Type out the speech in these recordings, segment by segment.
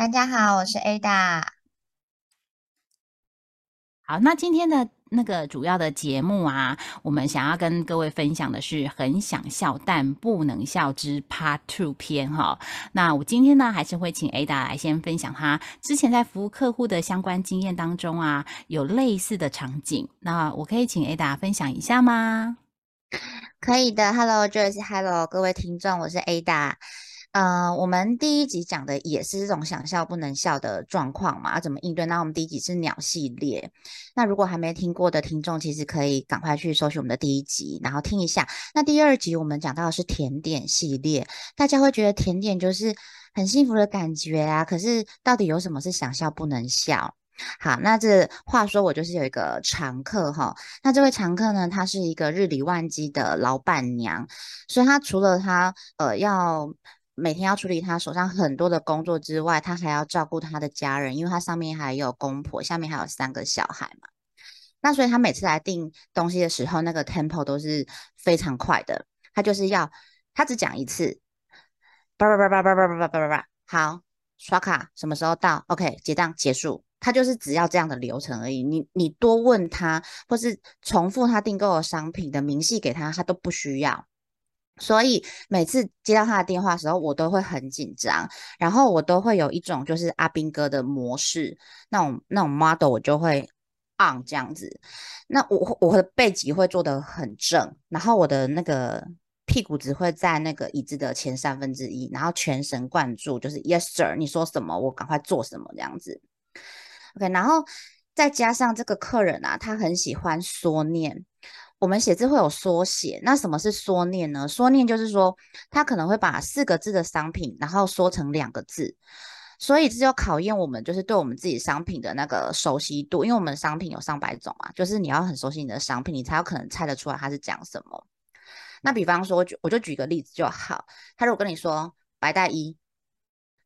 大家好，我是 Ada。好，那今天的那个主要的节目啊，我们想要跟各位分享的是很想笑但不能笑之 Part Two 篇哈。那我今天呢，还是会请 Ada 来先分享她之前在服务客户的相关经验当中啊，有类似的场景。那我可以请 Ada 分享一下吗？可以的，Hello Joyce，Hello 各位听众，我是 Ada。呃，我们第一集讲的也是这种想笑不能笑的状况嘛，要怎么应对？那我们第一集是鸟系列，那如果还没听过的听众，其实可以赶快去搜寻我们的第一集，然后听一下。那第二集我们讲到的是甜点系列，大家会觉得甜点就是很幸福的感觉啊，可是到底有什么是想笑不能笑？好，那这话说我就是有一个常客哈，那这位常客呢，她是一个日理万机的老板娘，所以她除了她呃要。每天要处理他手上很多的工作之外，他还要照顾他的家人，因为他上面还有公婆，下面还有三个小孩嘛。那所以他每次来订东西的时候，那个 tempo 都是非常快的。他就是要他只讲一次，叭叭叭叭叭叭叭叭叭叭，好，刷卡什么时候到？OK，结账结束。他就是只要这样的流程而已。你你多问他，或是重复他订购的商品的明细给他，他都不需要。所以每次接到他的电话的时候，我都会很紧张，然后我都会有一种就是阿兵哥的模式，那种那种 model 我就会 on 这样子。那我我的背脊会坐得很正，然后我的那个屁股只会在那个椅子的前三分之一，然后全神贯注，就是 yes sir，你说什么我赶快做什么这样子。OK，然后再加上这个客人啊，他很喜欢缩念。我们写字会有缩写，那什么是缩念呢？缩念就是说，他可能会把四个字的商品，然后缩成两个字，所以这就考验我们，就是对我们自己商品的那个熟悉度，因为我们商品有上百种啊，就是你要很熟悉你的商品，你才有可能猜得出来它是讲什么。那比方说，我就举个例子就好，他如果跟你说白带一，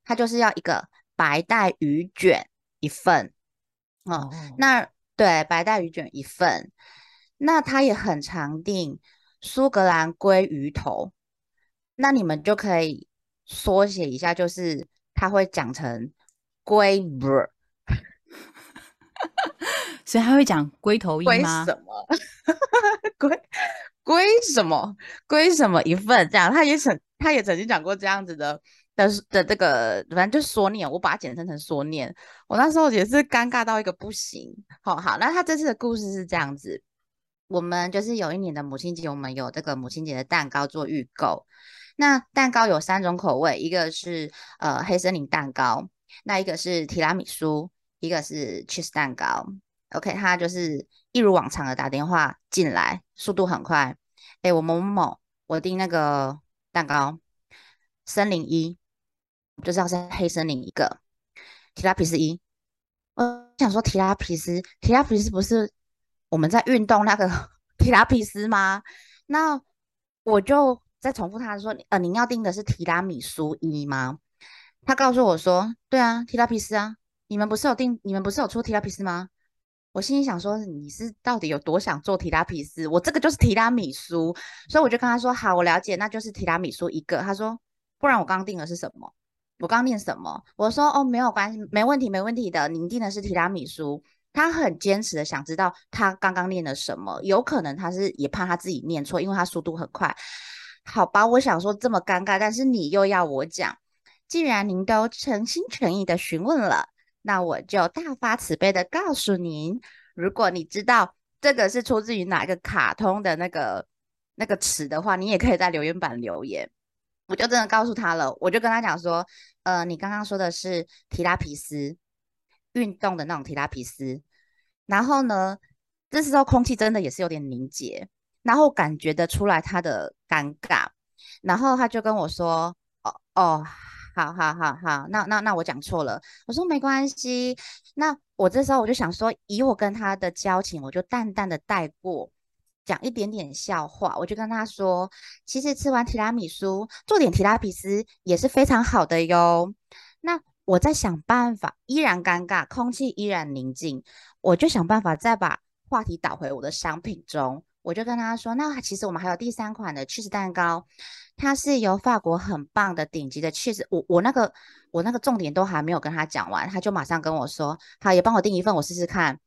他就是要一个白带鱼卷一份，哦，那对，白带鱼卷一份。那他也很常订苏格兰鲑鱼头，那你们就可以缩写一下，就是他会讲成龟不，所以他会讲龟头音吗？什么？龟龟什么？龟什么一份？这样，他也曾他也曾经讲过这样子的的的这个，反正就缩念，我把它简称成缩念。我那时候也是尴尬到一个不行。好好，那他这次的故事是这样子。我们就是有一年的母亲节，我们有这个母亲节的蛋糕做预购。那蛋糕有三种口味，一个是呃黑森林蛋糕，那一个是提拉米苏，一个是 cheese 蛋糕。OK，他就是一如往常的打电话进来，速度很快。哎，我某某某，我订那个蛋糕，森林一，就是要是黑森林一个，提拉皮斯一。我想说提拉皮斯，提拉皮斯不是？我们在运动那个提拉皮斯吗？那我就再重复他说，呃，您要订的是提拉米苏一吗？他告诉我说，对啊，提拉皮斯啊，你们不是有订，你们不是有出提拉皮斯吗？我心里想说，你是到底有多想做提拉皮斯？我这个就是提拉米苏，所以我就跟他说，好，我了解，那就是提拉米苏一个。他说，不然我刚刚订的是什么？我刚订什么？我说，哦，没有关系，没问题，没问题的，您订的是提拉米苏。他很坚持的想知道他刚刚念了什么，有可能他是也怕他自己念错，因为他速度很快。好吧，我想说这么尴尬，但是你又要我讲，既然您都诚心诚意的询问了，那我就大发慈悲的告诉您，如果你知道这个是出自于哪个卡通的那个那个词的话，你也可以在留言板留言。我就真的告诉他了，我就跟他讲说，呃，你刚刚说的是提拉皮斯。运动的那种提拉皮斯，然后呢，这时候空气真的也是有点凝结，然后感觉得出来他的尴尬，然后他就跟我说：“哦哦，好好好好，那那那我讲错了，我说没关系。那我这时候我就想说，以我跟他的交情，我就淡淡的带过，讲一点点笑话。我就跟他说，其实吃完提拉米苏，做点提拉皮斯也是非常好的哟。我在想办法，依然尴尬，空气依然宁静，我就想办法再把话题导回我的商品中。我就跟他说，那其实我们还有第三款的 cheese 蛋糕。它是由法国很棒的顶级的 cheese，我我那个我那个重点都还没有跟他讲完，他就马上跟我说，好，也帮我订一份，我试试看。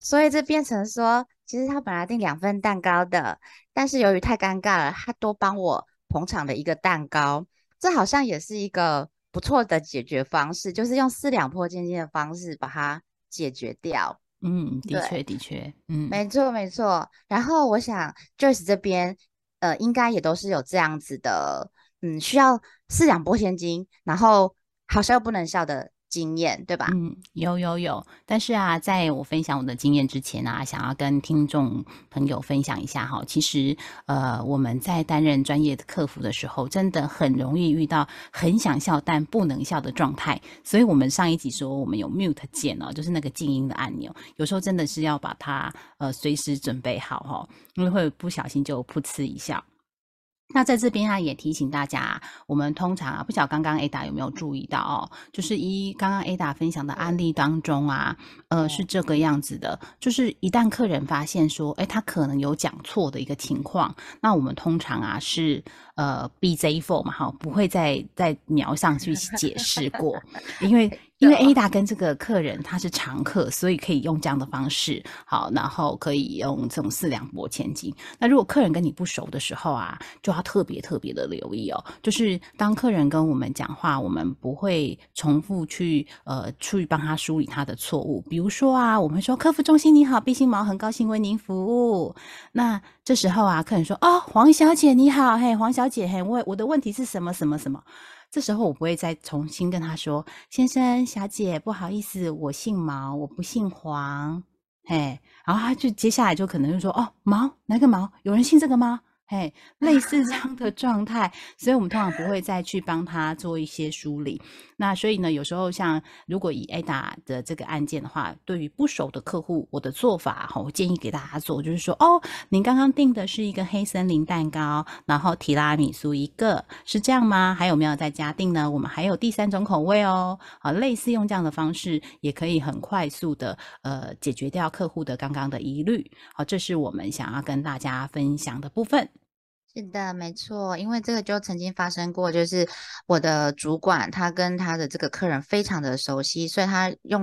所以这变成说，其实他本来订两份蛋糕的，但是由于太尴尬了，他多帮我捧场的一个蛋糕，这好像也是一个不错的解决方式，就是用四两拨千斤的方式把它解决掉。嗯，的确的确，嗯，没错没错。然后我想 Joyce 这边。呃，应该也都是有这样子的，嗯，需要四两拨千斤，然后好笑又不能笑的经验，对吧？嗯，有有有。但是啊，在我分享我的经验之前啊，想要跟听众朋友分享一下哈，其实呃，我们在担任专业的客服的时候，真的很容易遇到很想笑但不能笑的状态。所以我们上一集说我们有 mute 键哦，就是那个静音的按钮，有时候真的是要把它呃随时准备好哈。因为会不小心就噗嗤一笑。那在这边啊，也提醒大家，我们通常啊，不晓得刚刚 Ada 有没有注意到哦，就是一刚刚 Ada 分享的案例当中啊，呃，是这个样子的，就是一旦客人发现说，哎，他可能有讲错的一个情况，那我们通常啊是呃 BZ4 嘛，哈，不会再在描上去 解释过，因为。因为 Ada 跟这个客人他是常客，所以可以用这样的方式，好，然后可以用这种四两拨千斤。那如果客人跟你不熟的时候啊，就要特别特别的留意哦。就是当客人跟我们讲话，我们不会重复去呃去帮他梳理他的错误。比如说啊，我们说客服中心你好，毕心毛很高兴为您服务。那这时候啊，客人说哦，黄小姐你好，嘿，黄小小姐，嘿，我我的问题是什么什么什么。这时候我不会再重新跟他说：“先生、小姐，不好意思，我姓毛，我不姓黄。”嘿，然后他就接下来就可能就说：“哦，毛哪个毛？有人姓这个吗？”嘿，类似这样的状态，所以我们通常不会再去帮他做一些梳理。那所以呢，有时候像如果以 Ada 的这个案件的话，对于不熟的客户，我的做法哈，我建议给大家做，就是说，哦，您刚刚订的是一个黑森林蛋糕，然后提拉米苏一个，是这样吗？还有没有在加订呢？我们还有第三种口味哦。好，类似用这样的方式，也可以很快速的呃解决掉客户的刚刚的疑虑。好，这是我们想要跟大家分享的部分。是的，没错，因为这个就曾经发生过，就是我的主管他跟他的这个客人非常的熟悉，所以他用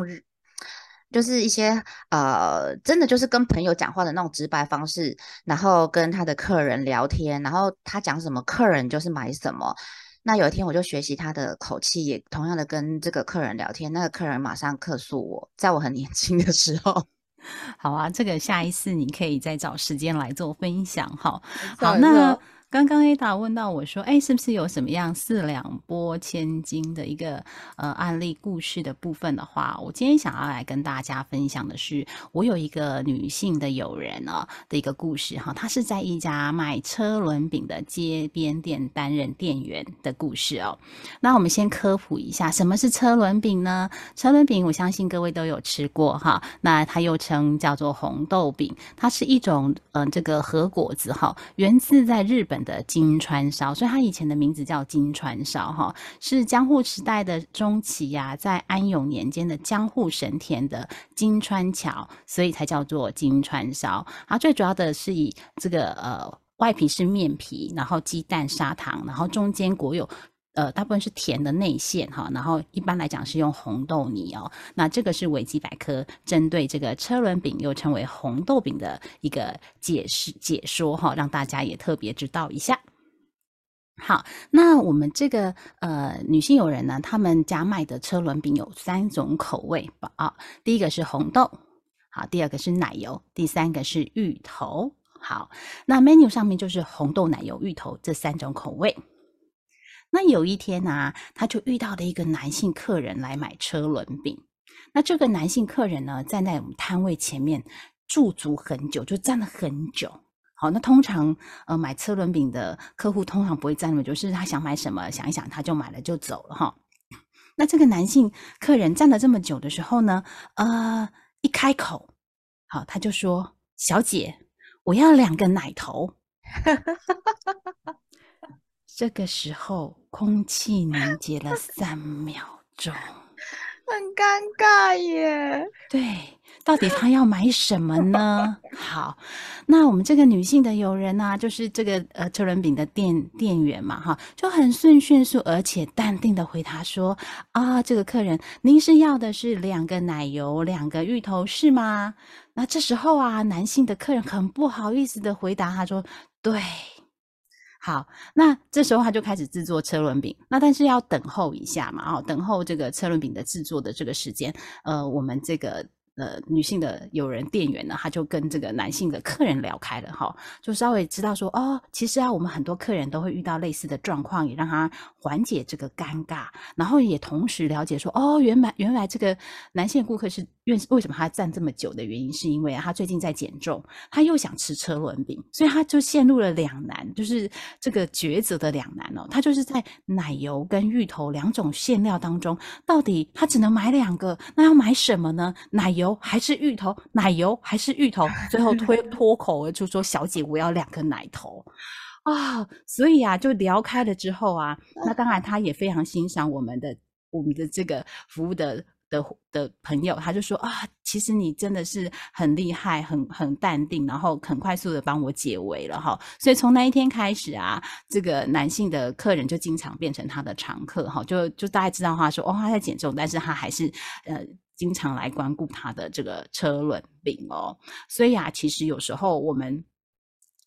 就是一些呃，真的就是跟朋友讲话的那种直白方式，然后跟他的客人聊天，然后他讲什么，客人就是买什么。那有一天我就学习他的口气，也同样的跟这个客人聊天，那个客人马上客诉我，在我很年轻的时候。好啊，这个下一次你可以再找时间来做分享哈。好，那。刚刚 Ada 问到我说：“哎，是不是有什么样四两拨千斤的一个呃案例故事的部分的话，我今天想要来跟大家分享的是，我有一个女性的友人哦的一个故事哈，她是在一家卖车轮饼的街边店担任店员的故事哦。那我们先科普一下，什么是车轮饼呢？车轮饼，我相信各位都有吃过哈。那它又称叫做红豆饼，它是一种嗯这个核果子哈，源自在日本。”的金川烧，所以它以前的名字叫金川烧，哈，是江户时代的中期呀，在安永年间的江户神田的金川桥，所以才叫做金川烧。它，最主要的是以这个呃外皮是面皮，然后鸡蛋、砂糖，然后中间裹有。呃，大部分是甜的内馅哈，然后一般来讲是用红豆泥哦。那这个是维基百科针对这个车轮饼又称为红豆饼的一个解释解说哈，让大家也特别知道一下。好，那我们这个呃女性友人呢，他们家卖的车轮饼有三种口味吧？啊，第一个是红豆，好，第二个是奶油，第三个是芋头。好，那 menu 上面就是红豆、奶油、芋头这三种口味。那有一天呢，他就遇到了一个男性客人来买车轮饼。那这个男性客人呢，站在我们摊位前面驻足很久，就站了很久。好，那通常呃买车轮饼的客户通常不会站那么久，是他想买什么想一想他就买了就走了哈。那这个男性客人站了这么久的时候呢，呃，一开口，好，他就说：“小姐，我要两个奶头。” 这个时候，空气凝结了 三秒钟，很尴尬耶。对。到底他要买什么呢？好，那我们这个女性的友人呢，就是这个呃车轮饼的店店员嘛，哈，就很顺迅速而且淡定的回答说：啊，这个客人，您是要的是两个奶油，两个芋头是吗？那这时候啊，男性的客人很不好意思的回答，他说：对。好，那这时候他就开始制作车轮饼，那但是要等候一下嘛，哦，等候这个车轮饼的制作的这个时间，呃，我们这个。呃，女性的有人店员呢，他就跟这个男性的客人聊开了哈，就稍微知道说，哦，其实啊，我们很多客人都会遇到类似的状况，也让他缓解这个尴尬，然后也同时了解说，哦，原来原来这个男性顾客是为为什么他站这么久的原因，是因为啊，他最近在减重，他又想吃车轮饼，所以他就陷入了两难，就是这个抉择的两难哦，他就是在奶油跟芋头两种馅料当中，到底他只能买两个，那要买什么呢？奶油。油还是芋头？奶油还是芋头？最后脱 脱口而出说：“小姐，我要两个奶头啊！”所以啊，就聊开了之后啊，那当然他也非常欣赏我们的我们的这个服务的的的朋友，他就说：“啊，其实你真的是很厉害，很很淡定，然后很快速的帮我解围了哈。”所以从那一天开始啊，这个男性的客人就经常变成他的常客哈，就就大家知道他说：“哦，他在减重，但是他还是呃。”经常来光顾他的这个车轮饼哦，所以啊，其实有时候我们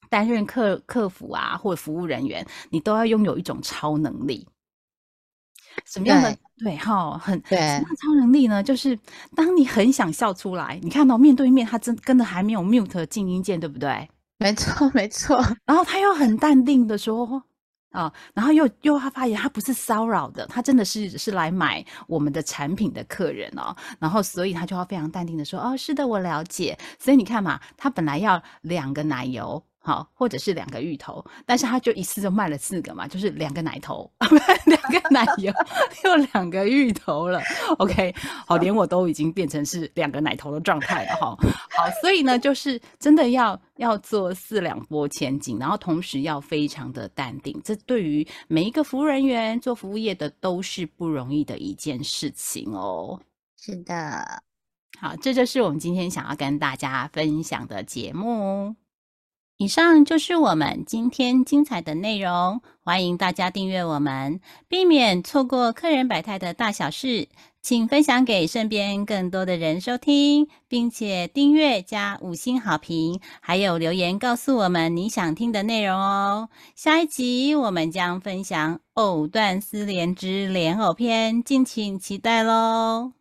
担任客客服啊，或者服务人员，你都要拥有一种超能力。什么样的对哈？很对。什么超能力呢？就是当你很想笑出来，你看到面对面他真跟着还没有 mute 静音键，对不对？没错，没错。然后他又很淡定的说。啊，然后又又他发现他不是骚扰的，他真的是是来买我们的产品的客人哦，然后所以他就要非常淡定的说，哦，是的，我了解。所以你看嘛，他本来要两个奶油。好，或者是两个芋头，但是他就一次就卖了四个嘛，就是两个奶头，两个奶油，又两个芋头了。OK，好，连我都已经变成是两个奶头的状态了哈。好，所以呢，就是真的要要做四两拨千斤，然后同时要非常的淡定，这对于每一个服务人员做服务业的都是不容易的一件事情哦。是的，好，这就是我们今天想要跟大家分享的节目。以上就是我们今天精彩的内容，欢迎大家订阅我们，避免错过客人百态的大小事。请分享给身边更多的人收听，并且订阅加五星好评，还有留言告诉我们你想听的内容哦。下一集我们将分享《藕断丝连之莲藕篇》，敬请期待喽。